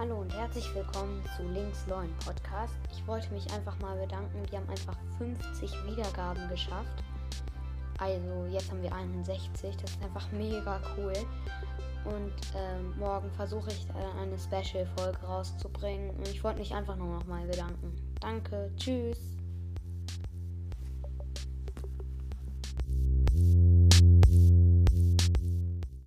Hallo und herzlich willkommen zu Links Neuen Podcast. Ich wollte mich einfach mal bedanken. Wir haben einfach 50 Wiedergaben geschafft. Also jetzt haben wir 61. Das ist einfach mega cool. Und ähm, morgen versuche ich äh, eine Special-Folge rauszubringen. Und ich wollte mich einfach nur noch mal bedanken. Danke. Tschüss.